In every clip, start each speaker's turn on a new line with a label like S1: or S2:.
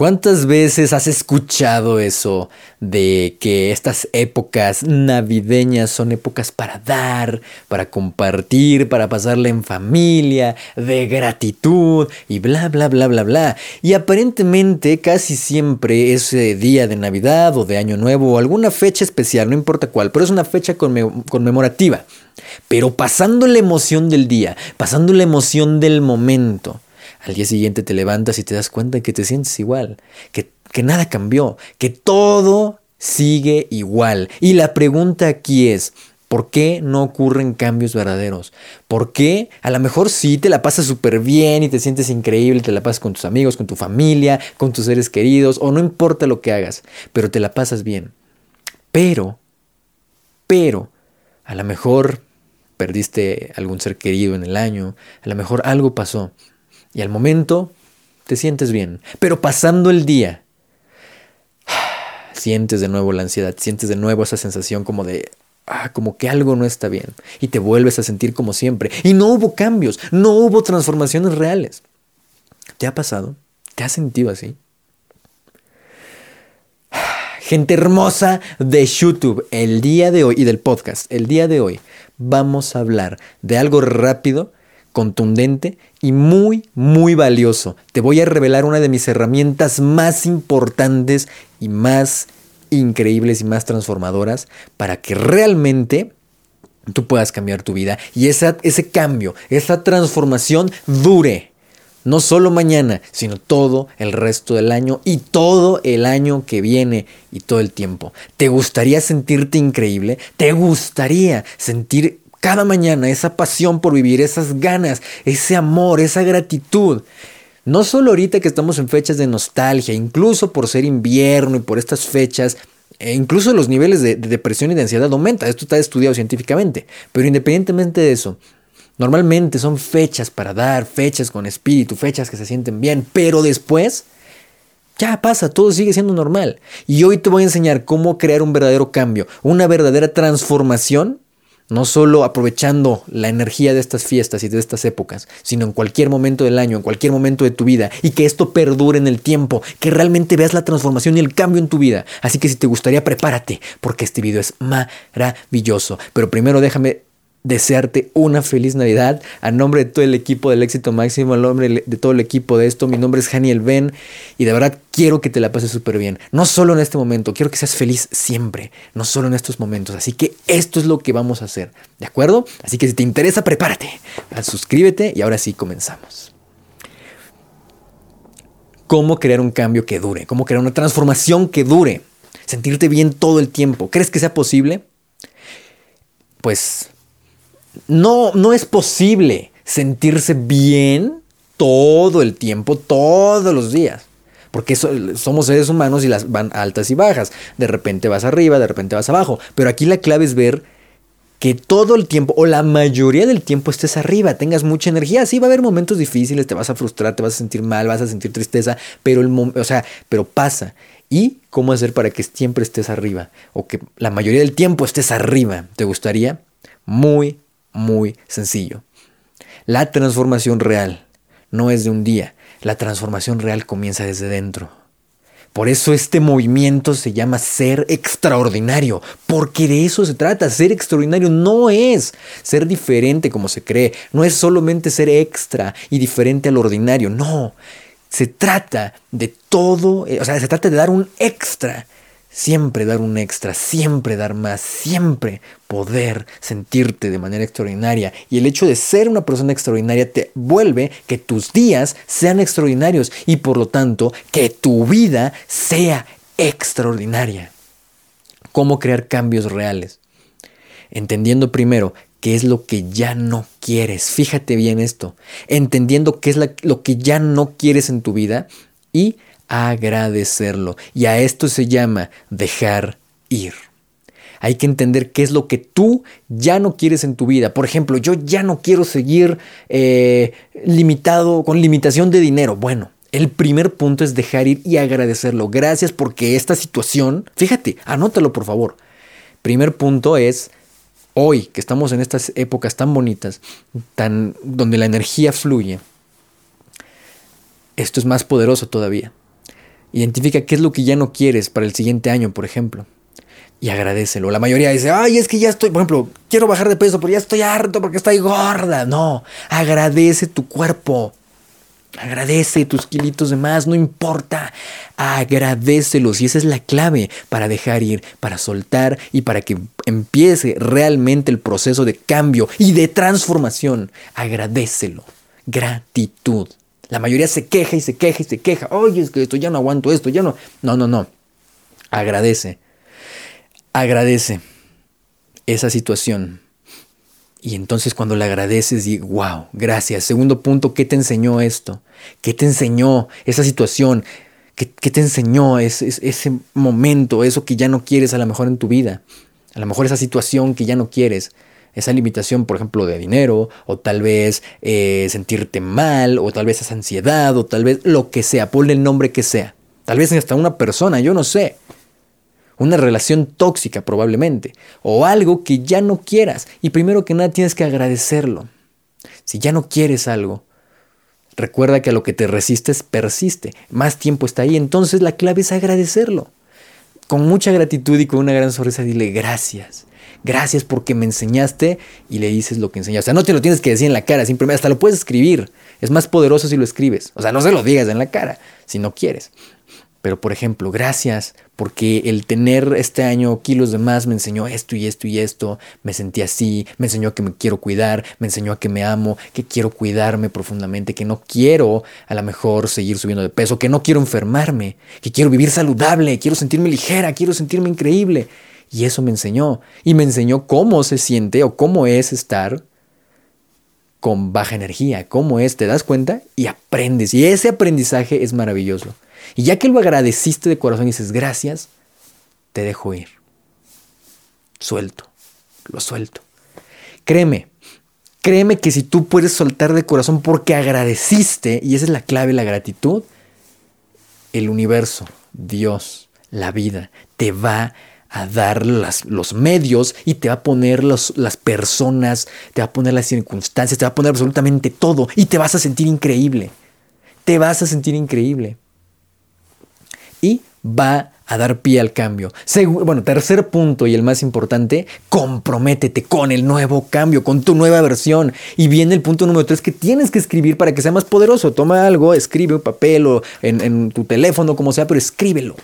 S1: ¿Cuántas veces has escuchado eso de que estas épocas navideñas son épocas para dar, para compartir, para pasarla en familia, de gratitud y bla, bla, bla, bla, bla? Y aparentemente casi siempre ese día de Navidad o de Año Nuevo o alguna fecha especial, no importa cuál, pero es una fecha conmemorativa. Pero pasando la emoción del día, pasando la emoción del momento, al día siguiente te levantas y te das cuenta que te sientes igual, que, que nada cambió, que todo sigue igual. Y la pregunta aquí es, ¿Por qué no ocurren cambios verdaderos? ¿Por qué? A lo mejor sí te la pasas súper bien y te sientes increíble, te la pasas con tus amigos, con tu familia, con tus seres queridos, o no importa lo que hagas, pero te la pasas bien. Pero, pero, a lo mejor perdiste algún ser querido en el año, a lo mejor algo pasó, y al momento te sientes bien. Pero pasando el día, sientes de nuevo la ansiedad, sientes de nuevo esa sensación como de, ah, como que algo no está bien. Y te vuelves a sentir como siempre. Y no hubo cambios, no hubo transformaciones reales. ¿Te ha pasado? ¿Te has sentido así? Gente hermosa de YouTube, el día de hoy y del podcast, el día de hoy vamos a hablar de algo rápido contundente y muy, muy valioso. Te voy a revelar una de mis herramientas más importantes y más increíbles y más transformadoras para que realmente tú puedas cambiar tu vida y esa, ese cambio, esa transformación dure. No solo mañana, sino todo el resto del año y todo el año que viene y todo el tiempo. ¿Te gustaría sentirte increíble? ¿Te gustaría sentir cada mañana, esa pasión por vivir, esas ganas, ese amor, esa gratitud. No solo ahorita que estamos en fechas de nostalgia, incluso por ser invierno y por estas fechas, e incluso los niveles de, de depresión y de ansiedad aumentan. Esto está estudiado científicamente. Pero independientemente de eso, normalmente son fechas para dar, fechas con espíritu, fechas que se sienten bien, pero después ya pasa, todo sigue siendo normal. Y hoy te voy a enseñar cómo crear un verdadero cambio, una verdadera transformación no solo aprovechando la energía de estas fiestas y de estas épocas, sino en cualquier momento del año, en cualquier momento de tu vida, y que esto perdure en el tiempo, que realmente veas la transformación y el cambio en tu vida. Así que si te gustaría, prepárate, porque este video es maravilloso. Pero primero déjame desearte una feliz Navidad a nombre de todo el equipo del éxito máximo, a nombre de todo el equipo de esto. Mi nombre es Haniel Ben y de verdad quiero que te la pases súper bien. No solo en este momento, quiero que seas feliz siempre, no solo en estos momentos. Así que esto es lo que vamos a hacer, ¿de acuerdo? Así que si te interesa, prepárate, suscríbete y ahora sí comenzamos. ¿Cómo crear un cambio que dure? ¿Cómo crear una transformación que dure? Sentirte bien todo el tiempo. ¿Crees que sea posible? Pues no, no es posible sentirse bien todo el tiempo, todos los días. Porque somos seres humanos y las van altas y bajas. De repente vas arriba, de repente vas abajo. Pero aquí la clave es ver que todo el tiempo o la mayoría del tiempo estés arriba, tengas mucha energía. Sí va a haber momentos difíciles, te vas a frustrar, te vas a sentir mal, vas a sentir tristeza, pero el o sea, pero pasa. ¿Y cómo hacer para que siempre estés arriba o que la mayoría del tiempo estés arriba? ¿Te gustaría? Muy muy sencillo. La transformación real no es de un día, la transformación real comienza desde dentro. Por eso este movimiento se llama ser extraordinario, porque de eso se trata. Ser extraordinario no es ser diferente como se cree, no es solamente ser extra y diferente al ordinario, no. Se trata de todo, eh, o sea, se trata de dar un extra Siempre dar un extra, siempre dar más, siempre poder sentirte de manera extraordinaria. Y el hecho de ser una persona extraordinaria te vuelve que tus días sean extraordinarios y por lo tanto que tu vida sea extraordinaria. ¿Cómo crear cambios reales? Entendiendo primero qué es lo que ya no quieres. Fíjate bien esto. Entendiendo qué es lo que ya no quieres en tu vida y agradecerlo. Y a esto se llama dejar ir. Hay que entender qué es lo que tú ya no quieres en tu vida. Por ejemplo, yo ya no quiero seguir eh, limitado con limitación de dinero. Bueno, el primer punto es dejar ir y agradecerlo. Gracias porque esta situación, fíjate, anótalo por favor. Primer punto es hoy que estamos en estas épocas tan bonitas, tan donde la energía fluye. Esto es más poderoso todavía Identifica qué es lo que ya no quieres para el siguiente año, por ejemplo. Y agradecelo. La mayoría dice, ay, es que ya estoy, por ejemplo, quiero bajar de peso, pero ya estoy harto porque estoy gorda. No, agradece tu cuerpo. Agradece tus kilitos de más, no importa. Agradecelos. Y esa es la clave para dejar ir, para soltar y para que empiece realmente el proceso de cambio y de transformación. Agradecelo. Gratitud. La mayoría se queja y se queja y se queja. Oye, es que esto ya no aguanto esto, ya no. No, no, no. Agradece. Agradece esa situación. Y entonces cuando le agradeces, digo, wow, gracias. Segundo punto, ¿qué te enseñó esto? ¿Qué te enseñó esa situación? ¿Qué, te enseñó ese, ese momento, eso que ya no quieres a lo mejor en tu vida? A lo mejor esa situación que ya no quieres esa limitación, por ejemplo, de dinero, o tal vez eh, sentirte mal, o tal vez esa ansiedad, o tal vez lo que sea, ponle el nombre que sea. Tal vez hasta una persona, yo no sé. Una relación tóxica probablemente, o algo que ya no quieras. Y primero que nada tienes que agradecerlo. Si ya no quieres algo, recuerda que a lo que te resistes persiste. Más tiempo está ahí, entonces la clave es agradecerlo. Con mucha gratitud y con una gran sonrisa dile gracias gracias porque me enseñaste y le dices lo que enseñaste. O sea, no te lo tienes que decir en la cara, simplemente hasta lo puedes escribir. Es más poderoso si lo escribes. O sea, no se lo digas en la cara si no quieres. Pero por ejemplo, gracias porque el tener este año kilos de más me enseñó esto y esto y esto, me sentí así, me enseñó que me quiero cuidar, me enseñó a que me amo, que quiero cuidarme profundamente, que no quiero a lo mejor seguir subiendo de peso, que no quiero enfermarme, que quiero vivir saludable, quiero sentirme ligera, quiero sentirme increíble. Y eso me enseñó. Y me enseñó cómo se siente o cómo es estar con baja energía, cómo es, te das cuenta y aprendes. Y ese aprendizaje es maravilloso. Y ya que lo agradeciste de corazón y dices gracias, te dejo ir. Suelto, lo suelto. Créeme, créeme que si tú puedes soltar de corazón porque agradeciste, y esa es la clave, la gratitud, el universo, Dios, la vida, te va a a dar los medios y te va a poner las personas, te va a poner las circunstancias, te va a poner absolutamente todo y te vas a sentir increíble. Te vas a sentir increíble. Y va a dar pie al cambio. bueno, tercer punto y el más importante, comprométete con el nuevo cambio, con tu nueva versión. Y viene el punto número tres que tienes que escribir para que sea más poderoso. Toma algo, escribe un papel o en, en tu teléfono, como sea, pero escríbelo.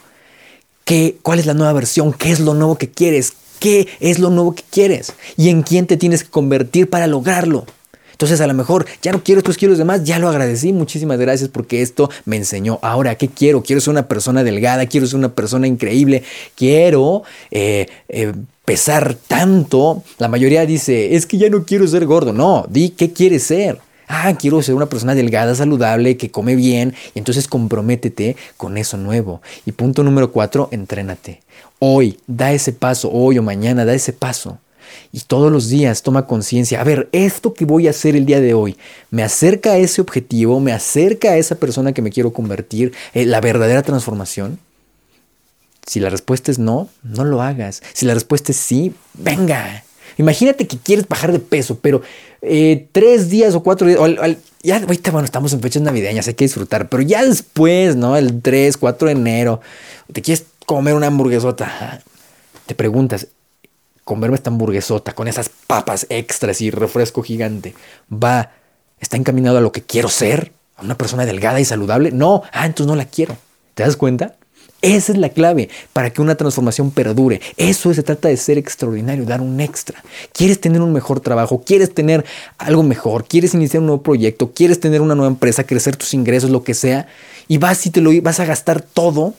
S1: ¿Qué, ¿Cuál es la nueva versión? ¿Qué es lo nuevo que quieres? ¿Qué es lo nuevo que quieres? ¿Y en quién te tienes que convertir para lograrlo? Entonces a lo mejor ya no quiero estos kilos de más, ya lo agradecí, muchísimas gracias porque esto me enseñó. Ahora, ¿qué quiero? Quiero ser una persona delgada, quiero ser una persona increíble, quiero eh, eh, pesar tanto. La mayoría dice, es que ya no quiero ser gordo. No, di qué quieres ser. Ah, quiero ser una persona delgada, saludable, que come bien. Y entonces comprométete con eso nuevo. Y punto número cuatro, entrénate. Hoy, da ese paso, hoy o mañana, da ese paso. Y todos los días toma conciencia, a ver, esto que voy a hacer el día de hoy, ¿me acerca a ese objetivo? ¿Me acerca a esa persona que me quiero convertir? Eh, ¿La verdadera transformación? Si la respuesta es no, no lo hagas. Si la respuesta es sí, venga, Imagínate que quieres bajar de peso, pero eh, tres días o cuatro días, ya ahorita, bueno, estamos en fechas navideñas, hay que disfrutar, pero ya después, ¿no? El 3, 4 de enero, te quieres comer una hamburguesota, te preguntas, comerme esta hamburguesota con esas papas extras y refresco gigante, va, está encaminado a lo que quiero ser, a una persona delgada y saludable, no, ah, entonces no la quiero, ¿te das cuenta? Esa es la clave para que una transformación perdure. Eso se trata de ser extraordinario, dar un extra. ¿Quieres tener un mejor trabajo? ¿Quieres tener algo mejor? ¿Quieres iniciar un nuevo proyecto? ¿Quieres tener una nueva empresa, crecer tus ingresos, lo que sea? Y vas y te lo vas a gastar todo.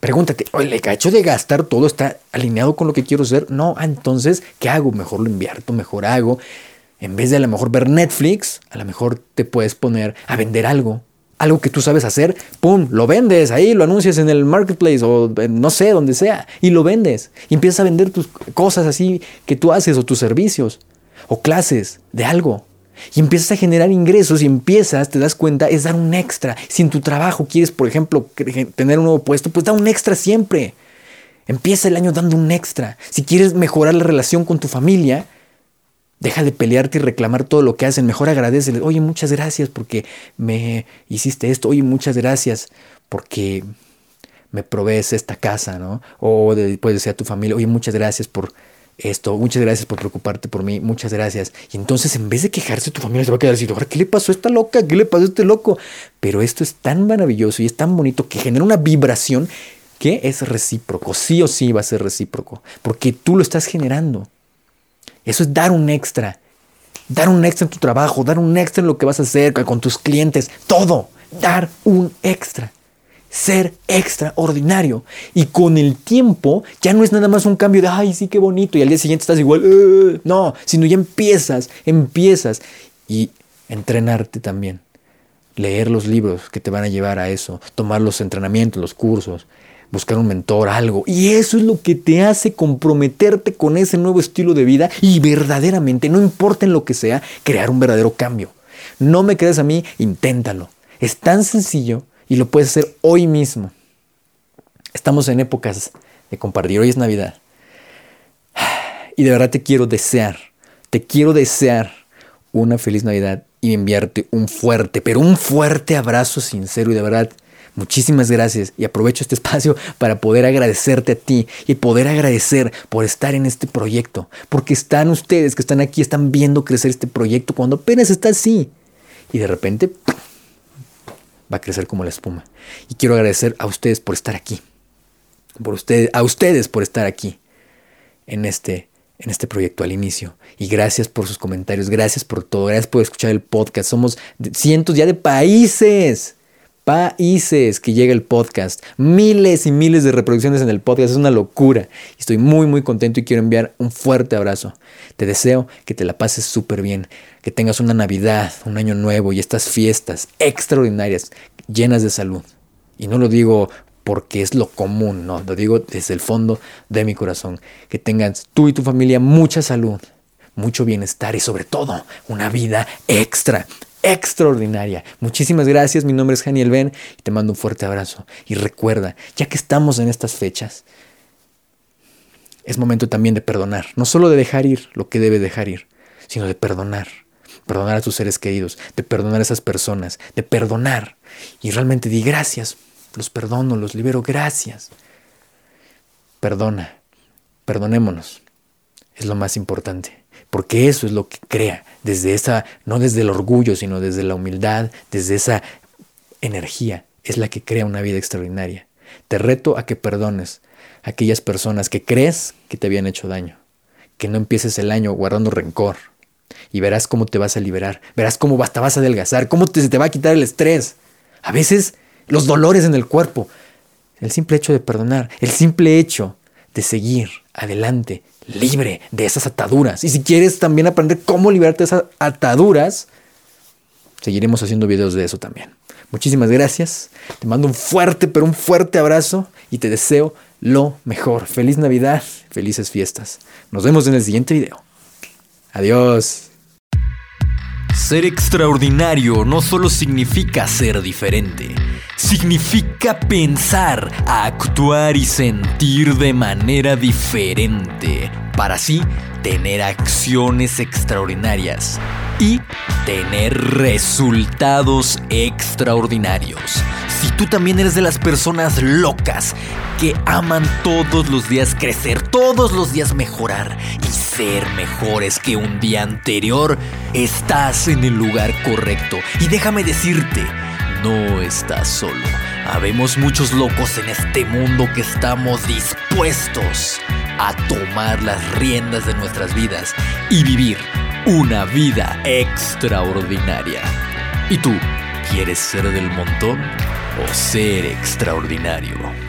S1: Pregúntate, ¿el hecho de gastar todo está alineado con lo que quiero ser? No, ah, entonces, ¿qué hago? Mejor lo invierto, mejor hago. En vez de a lo mejor ver Netflix, a lo mejor te puedes poner a vender algo algo que tú sabes hacer, ¡pum! Lo vendes ahí, lo anuncias en el marketplace o no sé, donde sea, y lo vendes. Y empiezas a vender tus cosas así que tú haces o tus servicios o clases de algo. Y empiezas a generar ingresos y empiezas, te das cuenta, es dar un extra. Si en tu trabajo quieres, por ejemplo, tener un nuevo puesto, pues da un extra siempre. Empieza el año dando un extra. Si quieres mejorar la relación con tu familia, Deja de pelearte y reclamar todo lo que hacen. Mejor agradecele. Oye, muchas gracias porque me hiciste esto. Oye, muchas gracias porque me provees esta casa, ¿no? O de, puede decir a tu familia, oye, muchas gracias por esto, muchas gracias por preocuparte por mí, muchas gracias. Y entonces en vez de quejarse, tu familia se va a quedar así, ¿qué le pasó a esta loca? ¿Qué le pasó a este loco? Pero esto es tan maravilloso y es tan bonito que genera una vibración que es recíproco, sí o sí va a ser recíproco, porque tú lo estás generando. Eso es dar un extra, dar un extra en tu trabajo, dar un extra en lo que vas a hacer con tus clientes, todo, dar un extra. Ser extraordinario. Y con el tiempo ya no es nada más un cambio de, ay, sí, qué bonito, y al día siguiente estás igual, uh", no, sino ya empiezas, empiezas. Y entrenarte también, leer los libros que te van a llevar a eso, tomar los entrenamientos, los cursos, buscar un mentor, algo. Y eso es lo que te hace comprometerte con ese nuevo estilo de vida y verdaderamente, no importa en lo que sea, crear un verdadero cambio. No me creas a mí, inténtalo. Es tan sencillo y lo puedes hacer hoy mismo. Estamos en épocas de compartir. Hoy es Navidad. Y de verdad te quiero desear, te quiero desear una feliz Navidad y enviarte un fuerte, pero un fuerte abrazo sincero y de verdad Muchísimas gracias y aprovecho este espacio para poder agradecerte a ti y poder agradecer por estar en este proyecto, porque están ustedes que están aquí, están viendo crecer este proyecto cuando apenas está así y de repente va a crecer como la espuma. Y quiero agradecer a ustedes por estar aquí. Por ustedes, a ustedes por estar aquí en este, en este proyecto al inicio. Y gracias por sus comentarios, gracias por todo, gracias por escuchar el podcast. Somos cientos ya de países países que llega el podcast. Miles y miles de reproducciones en el podcast. Es una locura. Estoy muy, muy contento y quiero enviar un fuerte abrazo. Te deseo que te la pases súper bien, que tengas una Navidad, un año nuevo y estas fiestas extraordinarias, llenas de salud. Y no lo digo porque es lo común, no, lo digo desde el fondo de mi corazón. Que tengas tú y tu familia mucha salud, mucho bienestar y sobre todo una vida extra extraordinaria. Muchísimas gracias, mi nombre es Janiel Ben y te mando un fuerte abrazo. Y recuerda, ya que estamos en estas fechas, es momento también de perdonar, no solo de dejar ir lo que debe dejar ir, sino de perdonar. Perdonar a tus seres queridos, de perdonar a esas personas, de perdonar. Y realmente di gracias, los perdono, los libero, gracias. Perdona, perdonémonos. Es lo más importante porque eso es lo que crea, desde esa, no desde el orgullo, sino desde la humildad, desde esa energía, es la que crea una vida extraordinaria. Te reto a que perdones a aquellas personas que crees que te habían hecho daño, que no empieces el año guardando rencor, y verás cómo te vas a liberar, verás cómo te vas a adelgazar, cómo te, se te va a quitar el estrés, a veces los dolores en el cuerpo, el simple hecho de perdonar, el simple hecho de seguir adelante, libre de esas ataduras. Y si quieres también aprender cómo liberarte de esas ataduras, seguiremos haciendo videos de eso también. Muchísimas gracias. Te mando un fuerte, pero un fuerte abrazo y te deseo lo mejor. Feliz Navidad, felices fiestas. Nos vemos en el siguiente video. Adiós.
S2: Ser extraordinario no solo significa ser diferente, significa pensar, actuar y sentir de manera diferente para así tener acciones extraordinarias y tener resultados extraordinarios. Si tú también eres de las personas locas que aman todos los días crecer, todos los días mejorar y ser mejores que un día anterior, estás en el lugar correcto. Y déjame decirte, no estás solo. Habemos muchos locos en este mundo que estamos dispuestos a tomar las riendas de nuestras vidas y vivir una vida extraordinaria. ¿Y tú quieres ser del montón o ser extraordinario?